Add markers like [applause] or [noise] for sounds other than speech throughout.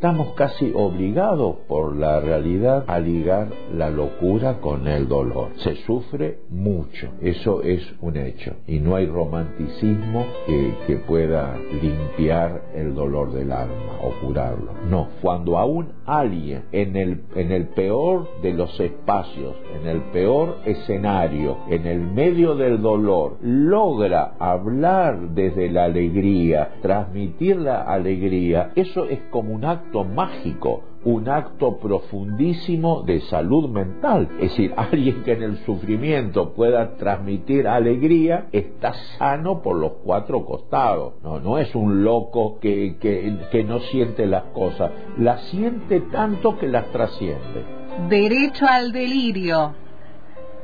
estamos casi obligados por la realidad a ligar la locura con el dolor. Se sufre mucho, eso es un hecho, y no hay romanticismo que, pueda limpiar el dolor del alma o curarlo. No, cuando aún alguien en el, en el peor de los espacios, en el peor escenario, en el medio del dolor, logra hablar desde la alegría, transmitir la alegría, eso es como un acto mágico, un acto profundísimo de salud mental. Es decir, [laughs] alguien que en el sufrimiento pueda transmitir alegría está sano por los cuatro costados. No, es un loco que, que, que no siente las cosas, las siente tanto que las trasciende. Derecho al delirio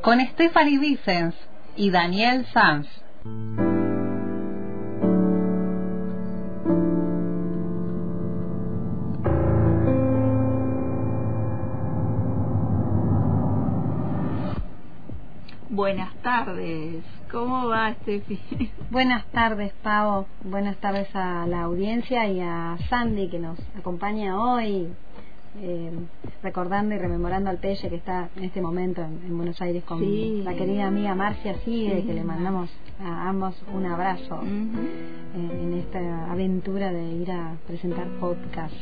con Stephanie Vicens y Daniel Sanz. Buenas tardes, ¿cómo va Steffi? [laughs] Buenas tardes, Pau. Buenas tardes a la audiencia y a Sandy que nos acompaña hoy eh, recordando y rememorando al Pelle que está en este momento en, Buenos Aires con la querida amiga Marcia Sigue, que le mandamos a ambos un abrazo eh, en esta aventura de ir a presentar podcast.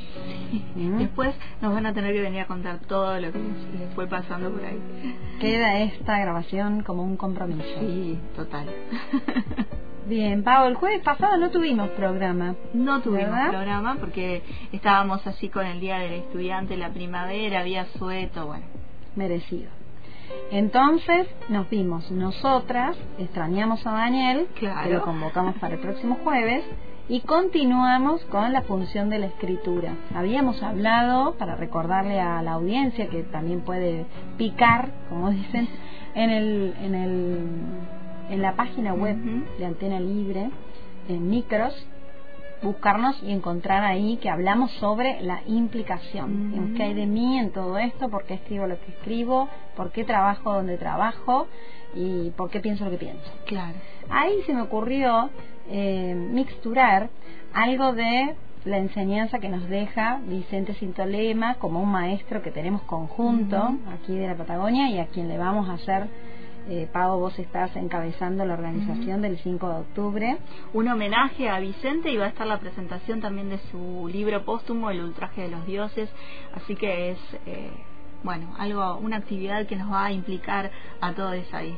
¿Mm? Después nos van a tener que venir a contar todo lo que les fue pasando por ahí. Queda esta grabación como un compromiso. Sí, total. [laughs] Bien, Pau, el jueves pasado no tuvimos programa. No tuvimos programa porque estábamos así con el Día del Estudiante, la primavera, había sueto, bueno. Merecido. Entonces nos vimos nosotras, extrañamos a Daniel, claro. lo convocamos para el próximo jueves y continuamos con la función de la escritura. Habíamos hablado, para recordarle a la audiencia que también puede picar, como dicen, en el, en el en la página web de Antena Libre, en Micros, buscarnos y encontrar ahí que hablamos sobre la implicación. ¿Qué hay de mí en todo esto? ¿Por qué escribo lo que escribo? ¿Por qué trabajo donde trabajo? ¿Y por qué pienso lo que pienso? Claro. Ahí se me ocurrió eh, mixturar algo de la enseñanza que nos deja Vicente Sintolema como un maestro que tenemos conjunto aquí de la Patagonia y a quien le vamos a hacer eh, Pau, vos estás encabezando la organización del 5 de octubre. Un homenaje a Vicente y va a estar la presentación también de su libro póstumo, El ultraje de los dioses. Así que es, eh, bueno, algo, una actividad que nos va a implicar a todos ahí.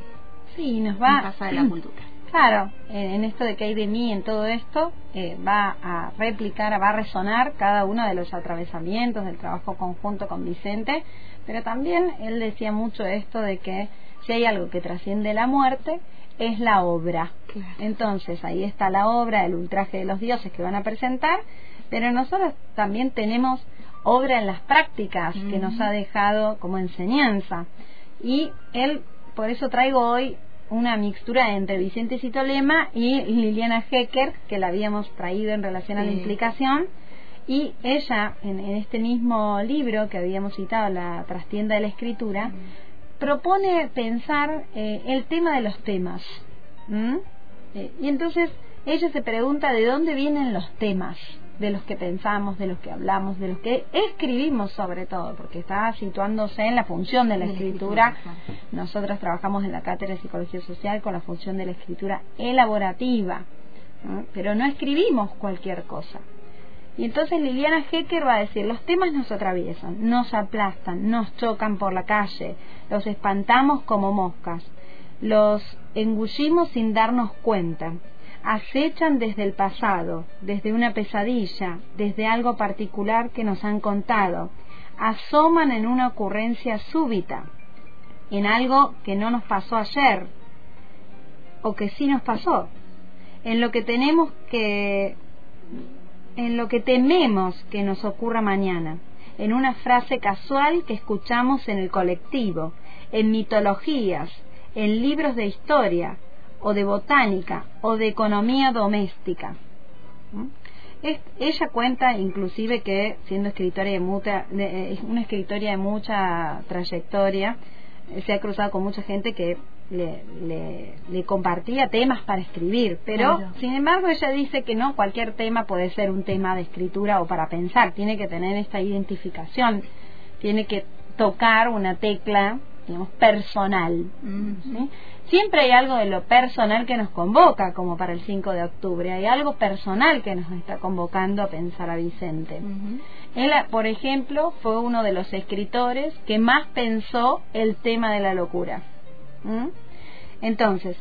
Sí, nos va. En Casa de la [clears throat] Cultura. Claro, en esto de que hay de mí en todo esto, eh, va a replicar, va a resonar cada uno de los atravesamientos del trabajo conjunto con Vicente, pero también él decía mucho esto de que si hay algo que trasciende la muerte, es la obra. Entonces, ahí está la obra, el ultraje de los dioses que van a presentar, pero nosotros también tenemos obra en las prácticas que nos ha dejado como enseñanza. Y él, por eso traigo hoy una mixtura entre Vicente Citolema y Liliana Hecker, que la habíamos traído en relación a la implicación. Y ella, en, este mismo libro que habíamos citado, La trastienda de la escritura, propone pensar eh, el tema de los temas. Eh, y entonces ella se pregunta de dónde vienen los temas de los que pensamos, de los que hablamos, de los que escribimos sobre todo, porque está situándose en la función de la escritura. Nosotros trabajamos en la cátedra de psicología social con la función de la escritura elaborativa, pero no escribimos cualquier cosa. Y entonces Liliana Hecker va a decir, los temas nos atraviesan, nos aplastan, nos chocan por la calle, los espantamos como moscas, los engullimos sin darnos cuenta, acechan desde el pasado, desde una pesadilla, desde algo particular que nos han contado, asoman en una ocurrencia súbita, en algo que no nos pasó ayer, o que sí nos pasó, en lo que tenemos que en lo que tememos que nos ocurra mañana, en una frase casual que escuchamos en el colectivo, en mitologías, en libros de historia, o de botánica, o de economía doméstica. ella cuenta inclusive que siendo escritora de, mucha, de, una escritora de mucha trayectoria, se ha cruzado con mucha gente que le, le, compartía temas para escribir, pero sin embargo ella dice que no cualquier tema puede ser un tema de escritura o para pensar, tiene que tener esta identificación, tiene que tocar una tecla, digamos, personal. Siempre hay algo de lo personal que nos convoca, como para el 5 de octubre, hay algo personal que nos está convocando a pensar a Vicente. Él, por ejemplo, fue uno de los escritores que más pensó el tema de la locura. ¿Mm? Entonces,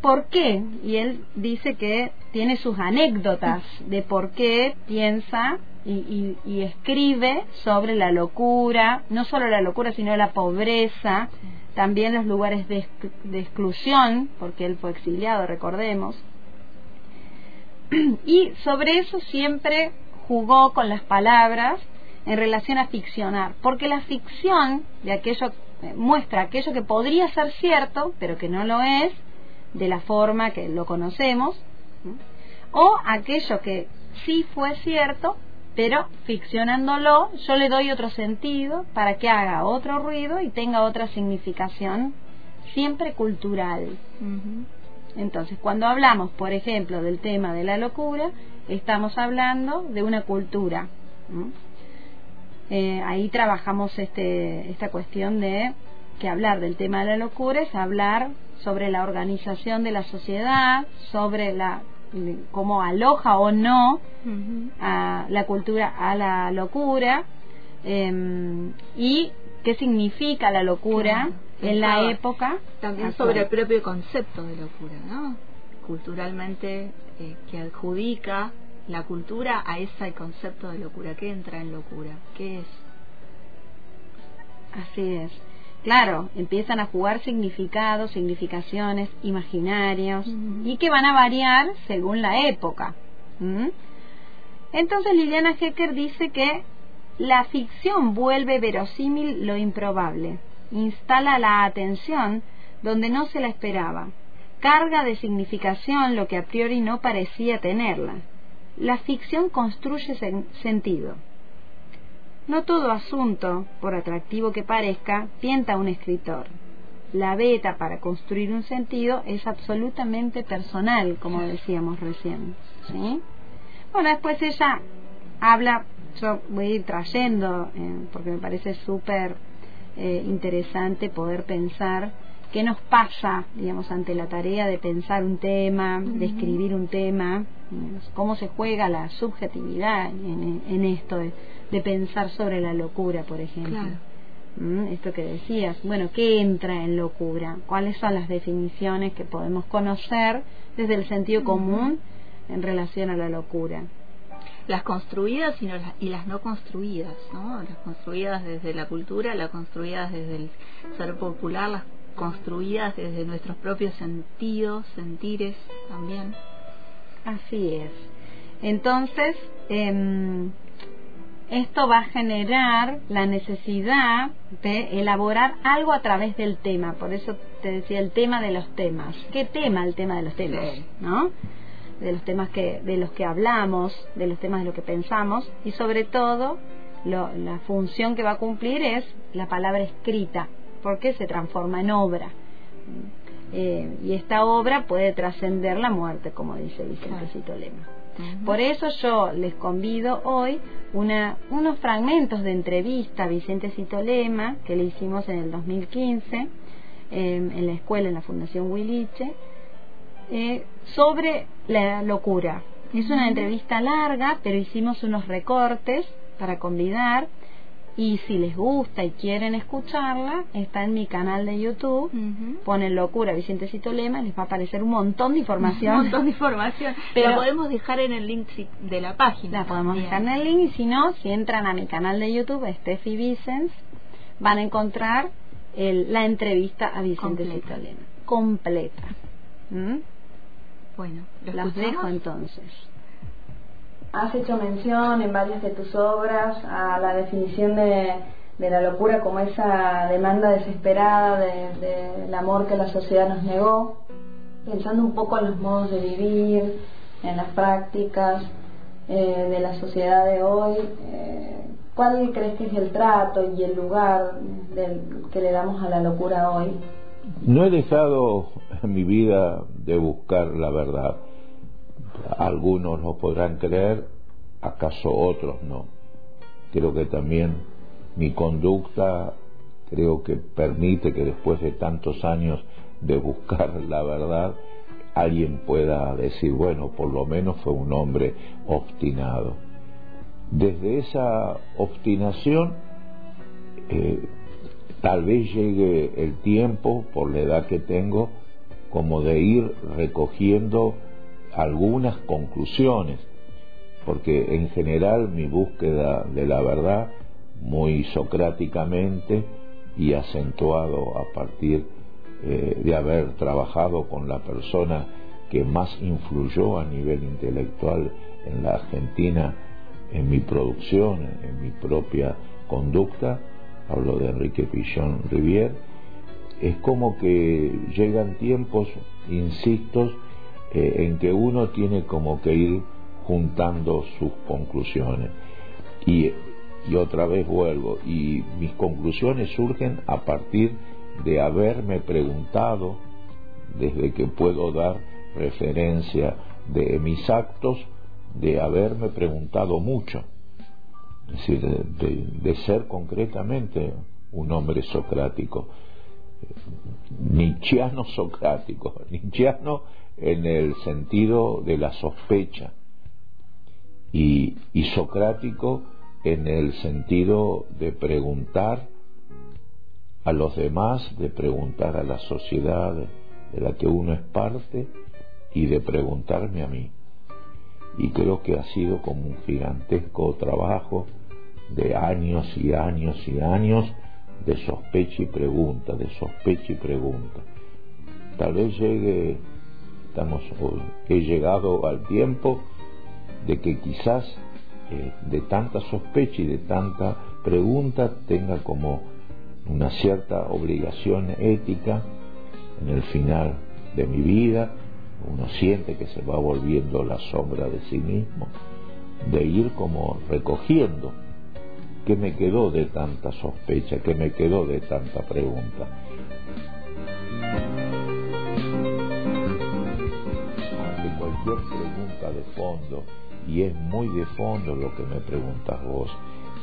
¿por qué? Y él dice que tiene sus anécdotas de por qué piensa y, escribe sobre la locura, no solo la locura, sino la pobreza, también los lugares de, de exclusión, porque él fue exiliado, recordemos. [clears throat] Y sobre eso siempre jugó con las palabras en relación a ficcionar, porque la ficción de aquello muestra aquello que podría ser cierto, pero que no lo es, de la forma que lo conocemos, o aquello que sí fue cierto, pero ficcionándolo yo le doy otro sentido para que haga otro ruido y tenga otra significación, siempre cultural. Entonces, cuando hablamos, por ejemplo, del tema de la locura, estamos hablando de una cultura. Eh, ahí trabajamos este, esta cuestión de que hablar del tema de la locura es hablar sobre la organización de la sociedad, sobre la cómo aloja o no a la cultura a la locura em, y qué significa la locura en la época. También sobre el propio concepto de locura, ¿no? Culturalmente eh, que adjudica la cultura a ese concepto de locura. ¿Qué entra en locura? ¿Qué es? Así es. Claro, empiezan a jugar significados, significaciones, imaginarios y que van a variar según la época. Entonces Liliana Hecker dice que la ficción vuelve verosímil lo improbable, instala la atención donde no se la esperaba, carga de significación lo que a priori no parecía tenerla, la ficción construye sentido. No todo asunto, por atractivo que parezca, tienta a un escritor. La beta para construir un sentido es absolutamente personal, como decíamos recién. ¿sí? Bueno, después ella habla, yo voy a ir trayendo, eh, porque me parece súper eh, interesante poder pensar qué nos pasa, digamos, ante la tarea de pensar un tema, de escribir un tema, cómo se juega la subjetividad en, esto de, pensar sobre la locura, por ejemplo. ¿Mm? Esto que decías, bueno, ¿qué entra en locura? ¿Cuáles son las definiciones que podemos conocer desde el sentido común en relación a la locura? las construidas y, las, y las no construidas, ¿no? Las construidas desde la cultura, las construidas desde el ser popular, las construidas desde nuestros propios sentidos, sentires también. Así es. Entonces, em, esto va a generar la necesidad de elaborar algo a través del tema. Por eso te decía el tema de los temas. ¿Qué tema el tema de los temas? ¿No? De los temas que, de los que hablamos, de los temas de lo que pensamos y sobre todo la función que va a cumplir es la palabra escrita, porque se transforma en obra. Eh, y esta obra puede trascender la muerte, como dice Vicente Lema. Por eso yo les convido hoy una, unos fragmentos de entrevista a Vicente Citolema que le hicimos en el 2015 en la escuela, en la Fundación Huiliche, eh, sobre la locura. Es una entrevista larga, pero hicimos unos recortes para convidar y si les gusta y quieren escucharla, está en mi canal de YouTube. Ponen Locura Vicente Citolema, les va a aparecer un montón de información. Un montón de información. [laughs] Pero la podemos dejar en el link de la página. La podemos dejar en el link y si no, si entran a mi canal de YouTube, Steffi Vicens, van a encontrar el, la entrevista a Vicente Citolema. Completa. ¿Mm? Bueno, las dejo entonces. Has hecho mención en varias de tus obras a la definición de, la locura como esa demanda desesperada del amor que la sociedad nos negó, pensando un poco en los modos de vivir, en las prácticas eh, de la sociedad de hoy. Eh, ¿Cuál crees que es el trato y el lugar del, que le damos a la locura hoy? No he dejado en mi vida de buscar la verdad. Algunos lo podrán creer, acaso otros no. Creo que también mi conducta creo que permite que después de tantos años de buscar [laughs] la verdad, alguien pueda decir, bueno, por lo menos fue un hombre obstinado. Desde esa obstinación, eh, tal vez llegue el tiempo, por la edad que tengo, como de ir recogiendo algunas conclusiones, porque en general mi búsqueda de la verdad, muy socráticamente y acentuado a partir eh, de haber trabajado con la persona que más influyó a nivel intelectual en la Argentina, en mi producción, en mi propia conducta, hablo de Enrique Pillón Rivier, es como que llegan tiempos, insisto, eh, en que uno tiene como que ir juntando sus conclusiones. Y, y otra vez vuelvo, y mis conclusiones surgen a partir de haberme preguntado, desde que puedo dar referencia de mis actos, de haberme preguntado mucho, es decir, de, ser concretamente un hombre socrático, nietzscheano socrático, [laughs] nietzscheano en el sentido de la sospecha y, y socrático en el sentido de preguntar a los demás, de preguntar a la sociedad de la que uno es parte y de preguntarme a mí. Y creo que ha sido como un gigantesco trabajo de años y años y años de sospecha y pregunta, de sospecha y pregunta. Tal vez llegue, estamos, he llegado al tiempo de que quizás eh, de tanta sospecha y de tanta pregunta tenga como una cierta obligación ética en el final de mi vida, uno siente que se va volviendo la sombra de sí mismo, de ir como recogiendo qué me quedó de tanta sospecha, qué me quedó de tanta pregunta. Cualquier pregunta de fondo, y es muy de fondo lo que me preguntas vos,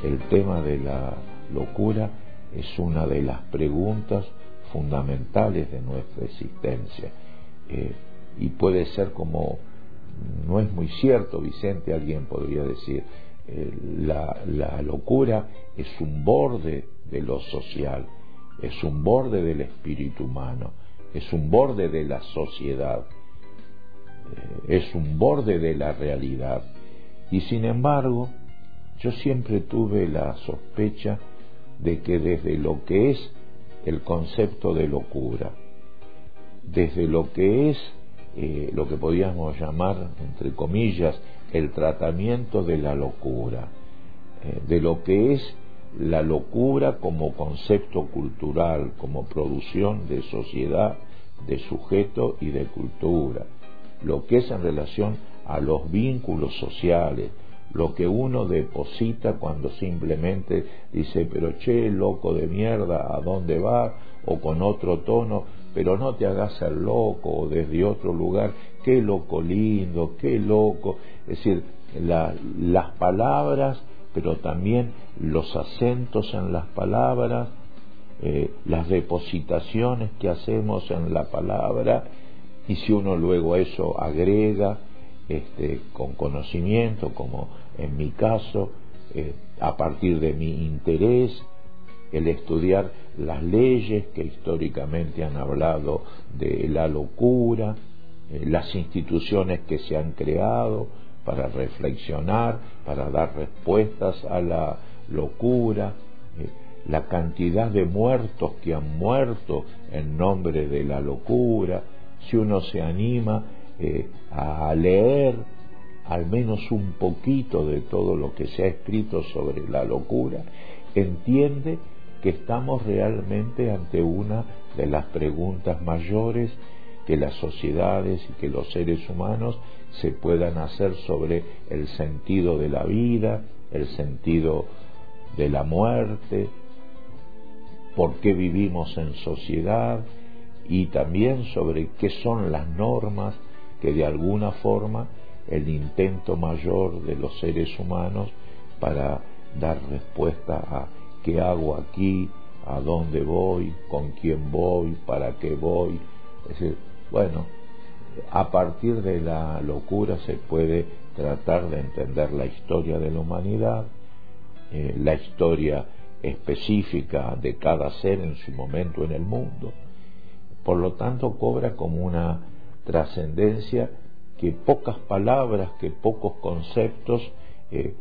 el tema de la locura es una de las preguntas fundamentales de nuestra existencia. Eh, y puede ser como, no es muy cierto, Vicente, alguien podría decir, eh, la, locura es un borde de lo social, es un borde del espíritu humano, es un borde de la sociedad, es un borde de la realidad. Y sin embargo, yo siempre tuve la sospecha de que desde lo que es el concepto de locura, desde lo que es eh, lo que podríamos llamar, entre comillas, el tratamiento de la locura, eh, de lo que es la locura como concepto cultural, como producción de sociedad, de sujeto y de cultura, lo que es en relación a los vínculos sociales, lo que uno deposita cuando simplemente dice, pero che, loco de mierda, ¿a dónde va? O con otro tono, pero no te hagas el loco, o desde otro lugar, qué loco lindo, qué loco. Es decir, las palabras, pero también los acentos en las palabras, eh, las depositaciones que hacemos en la palabra, y si uno luego eso agrega este, con conocimiento, como en mi caso, eh, a partir de mi interés, el estudiar las leyes que históricamente han hablado de la locura, eh, las instituciones que se han creado para reflexionar, para dar respuestas a la locura, eh, la cantidad de muertos que han muerto en nombre de la locura, si uno se anima a leer al menos un poquito de todo lo que se ha escrito sobre la locura, entiende que estamos realmente ante una de las preguntas mayores que las sociedades y que los seres humanos se puedan hacer sobre el sentido de la vida, el sentido de la muerte, por qué vivimos en sociedad y también sobre qué son las normas que de alguna forma el intento mayor de los seres humanos para dar respuesta a qué hago aquí, a dónde voy, con quién voy, para qué voy. Es bueno, a partir de la locura se puede tratar de entender la historia de la humanidad, eh, la historia específica de cada ser en su momento en el mundo. Por lo tanto, cobra como una trascendencia que pocas palabras, que pocos conceptos eh,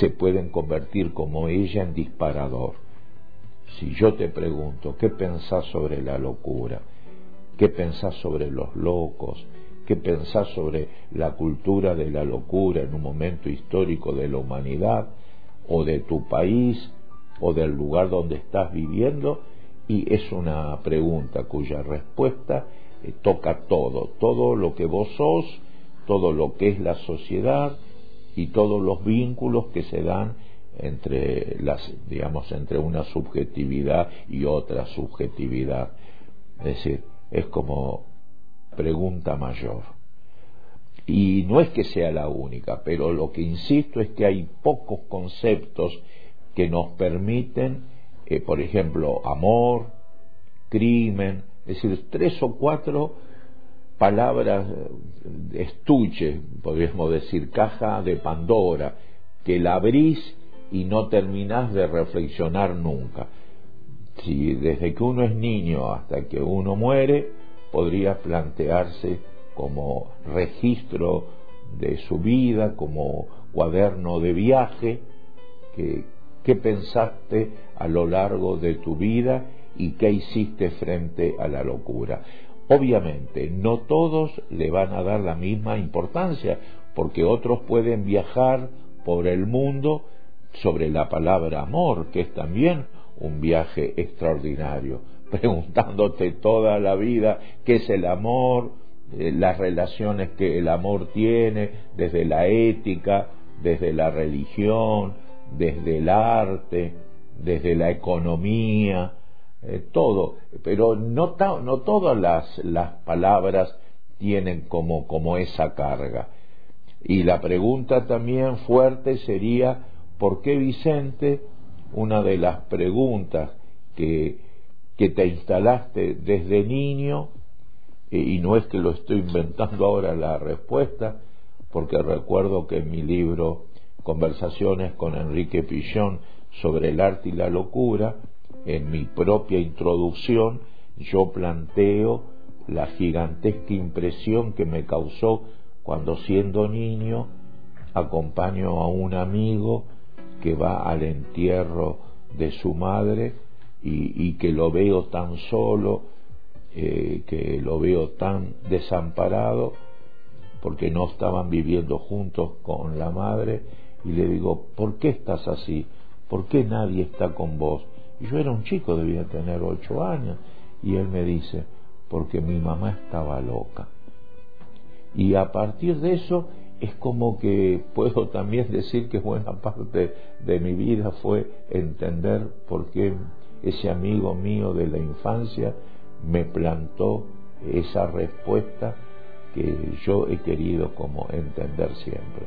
se pueden convertir como ella en disparador. Si yo te pregunto, ¿qué pensás sobre la locura? ¿Qué pensás sobre los locos? ¿Qué pensás sobre la cultura de la locura en un momento histórico de la humanidad o de tu país o del lugar donde estás viviendo? Y es una pregunta cuya respuesta eh, toca todo, todo lo que vos sos, todo lo que es la sociedad y todos los vínculos que se dan entre las digamos entre una subjetividad y otra subjetividad. Es decir es como pregunta mayor. Y no es que sea la única pero lo que insisto es que hay pocos conceptos que nos permiten eh, por ejemplo amor crimen es decir, tres o cuatro palabras, eh, estuche, podríamos decir, caja de Pandora, que la abrís y no terminás de reflexionar nunca. Si desde que uno es niño hasta que uno muere, podría plantearse como registro de su vida, como cuaderno de viaje, que, qué pensaste a lo largo de tu vida y qué hiciste frente a la locura. Obviamente, no todos le van a dar la misma importancia, porque otros pueden viajar por el mundo sobre la palabra amor, que es también un viaje extraordinario, [laughs] preguntándote toda la vida qué es el amor, eh, las relaciones que el amor tiene, desde la ética, desde la religión, desde el arte, desde la economía, eh, todo, pero no, todas las, palabras tienen como, esa carga. Y la pregunta también fuerte sería, ¿por qué Vicente, una de las preguntas que, que te instalaste desde niño, y no es que lo estoy inventando ahora la respuesta, porque recuerdo que en mi libro Conversaciones con Enrique Pillón sobre el arte y la locura, en mi propia introducción yo planteo la gigantesca impresión que me causó cuando siendo niño acompaño a un amigo que va al entierro de su madre y, que lo veo tan solo, eh, que lo veo tan desamparado, porque no estaban viviendo juntos con la madre, y le digo, ¿por qué estás así? ¿Por qué nadie está con vos? yo era un chico, debía tener ocho años, y él me dice, porque mi mamá estaba loca. Y a partir de eso es como que [laughs] puedo también decir que buena parte de mi vida fue entender por qué ese amigo mío de la infancia me plantó esa respuesta que yo he querido como entender siempre.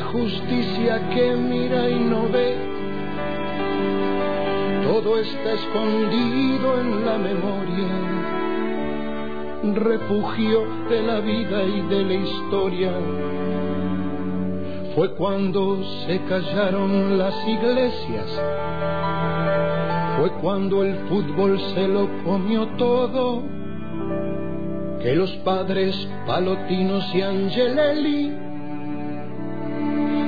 Justicia que mira y no ve, todo está escondido en la memoria, refugio de la vida y de la historia. Fue cuando se callaron las iglesias, fue cuando el fútbol se lo comió todo, que los padres Palotinos y Angelelli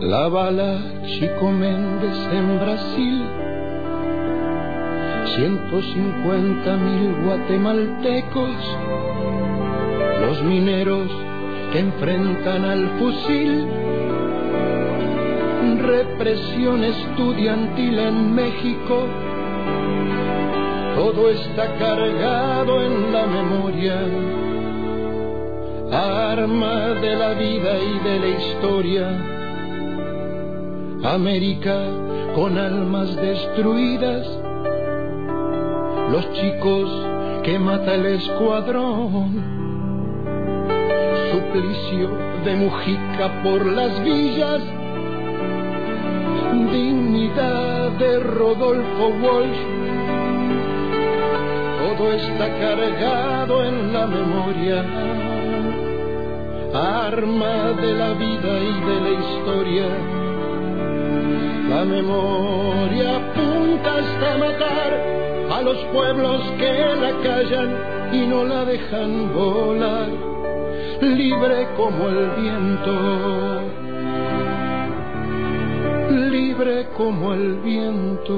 La bala Chico Méndez en Brasil, 150 mil guatemaltecos, los mineros que enfrentan al fusil. Represión estudiantil en México, todo está cargado en la memoria, arma de la vida y de la historia. América con almas destruidas, los chicos que mata el escuadrón, suplicio de Mujica por las villas dignidad de Rodolfo Walsh. Todo está cargado en la memoria, arma de la vida y de la historia. La memoria apunta hasta matar a los pueblos que la callan y no la dejan volar, libre como el viento libre como el viento.